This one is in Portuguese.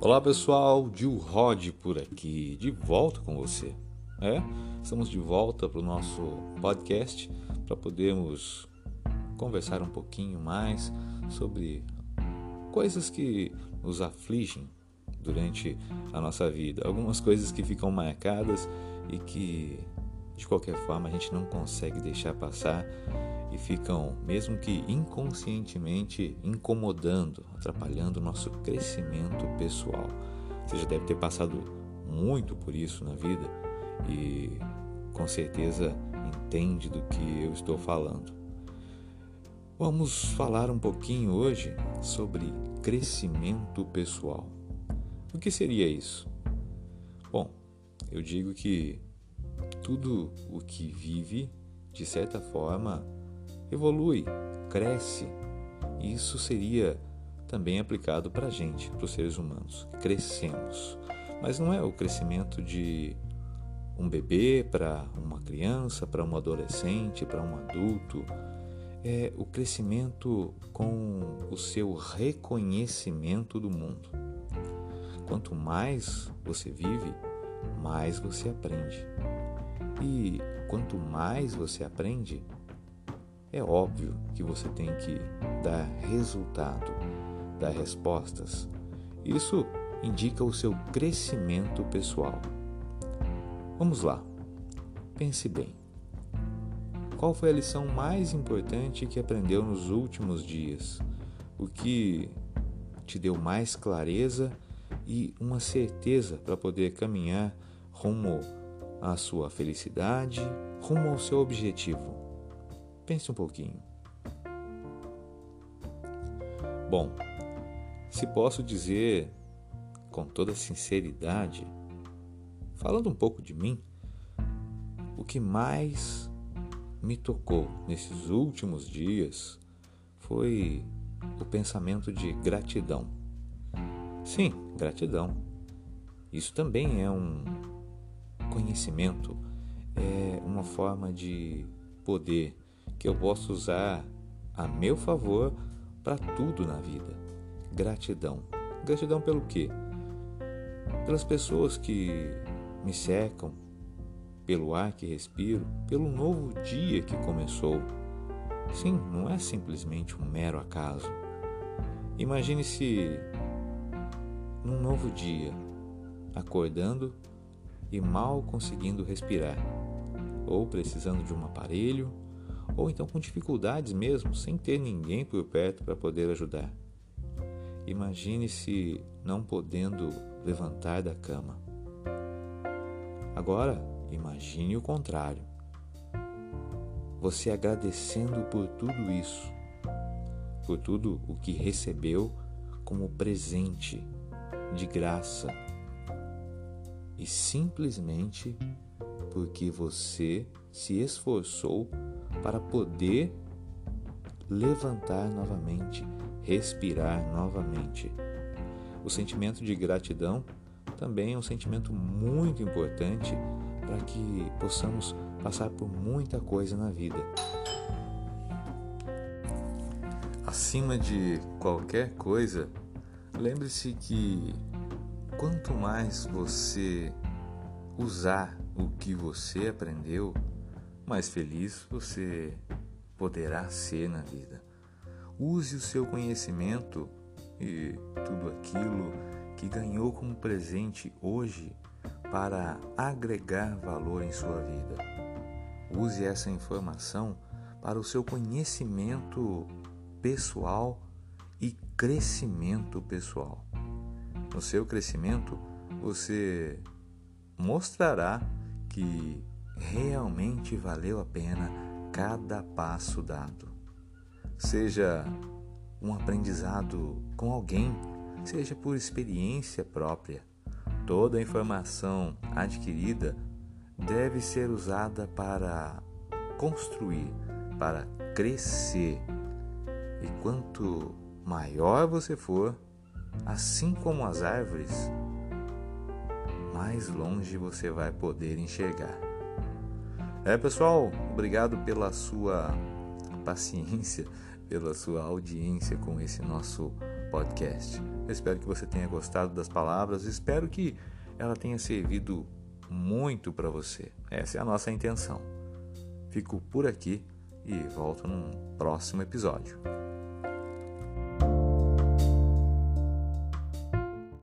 Olá pessoal, Gil Rod por aqui, de volta com você. É, estamos de volta para o nosso podcast para podermos conversar um pouquinho mais sobre coisas que nos afligem durante a nossa vida, algumas coisas que ficam marcadas e que de qualquer forma a gente não consegue deixar passar e ficam, mesmo que inconscientemente, incomodando, atrapalhando o nosso crescimento pessoal. Você já deve ter passado muito por isso na vida e com certeza entende do que eu estou falando. Vamos falar um pouquinho hoje sobre crescimento pessoal. O que seria isso? Bom, eu digo que tudo o que vive, de certa forma, evolui, cresce. Isso seria também aplicado para a gente, para os seres humanos. Crescemos. Mas não é o crescimento de um bebê para uma criança, para um adolescente, para um adulto. É o crescimento com o seu reconhecimento do mundo. Quanto mais você vive, mais você aprende. E quanto mais você aprende, é óbvio que você tem que dar resultado, dar respostas. Isso indica o seu crescimento pessoal. Vamos lá. Pense bem. Qual foi a lição mais importante que aprendeu nos últimos dias? O que te deu mais clareza e uma certeza para poder caminhar rumo à sua felicidade, rumo ao seu objetivo? Pense um pouquinho. Bom, se posso dizer com toda sinceridade, falando um pouco de mim, o que mais me tocou nesses últimos dias foi o pensamento de gratidão. Sim, gratidão. Isso também é um conhecimento, é uma forma de poder que eu posso usar a meu favor para tudo na vida. Gratidão. Gratidão pelo quê? Pelas pessoas que me cercam, pelo ar que respiro, pelo novo dia que começou. Sim, não é simplesmente um mero acaso. Imagine-se num novo dia, acordando e mal conseguindo respirar, ou precisando de um aparelho ou então com dificuldades mesmo, sem ter ninguém por perto para poder ajudar. Imagine-se não podendo levantar da cama. Agora, imagine o contrário. Você agradecendo por tudo isso, por tudo o que recebeu como presente de graça e simplesmente porque você se esforçou para poder levantar novamente, respirar novamente. O sentimento de gratidão também é um sentimento muito importante para que possamos passar por muita coisa na vida. Acima de qualquer coisa, lembre-se que quanto mais você usar o que você aprendeu, mais feliz você poderá ser na vida. Use o seu conhecimento e tudo aquilo que ganhou como presente hoje para agregar valor em sua vida. Use essa informação para o seu conhecimento pessoal e crescimento pessoal. No seu crescimento, você mostrará que realmente valeu a pena cada passo dado. Seja um aprendizado com alguém, seja por experiência própria. Toda a informação adquirida deve ser usada para construir, para crescer. E quanto maior você for, assim como as árvores, mais longe você vai poder enxergar. É, pessoal, obrigado pela sua paciência, pela sua audiência com esse nosso podcast. Eu espero que você tenha gostado das palavras, espero que ela tenha servido muito para você. Essa é a nossa intenção. Fico por aqui e volto num próximo episódio.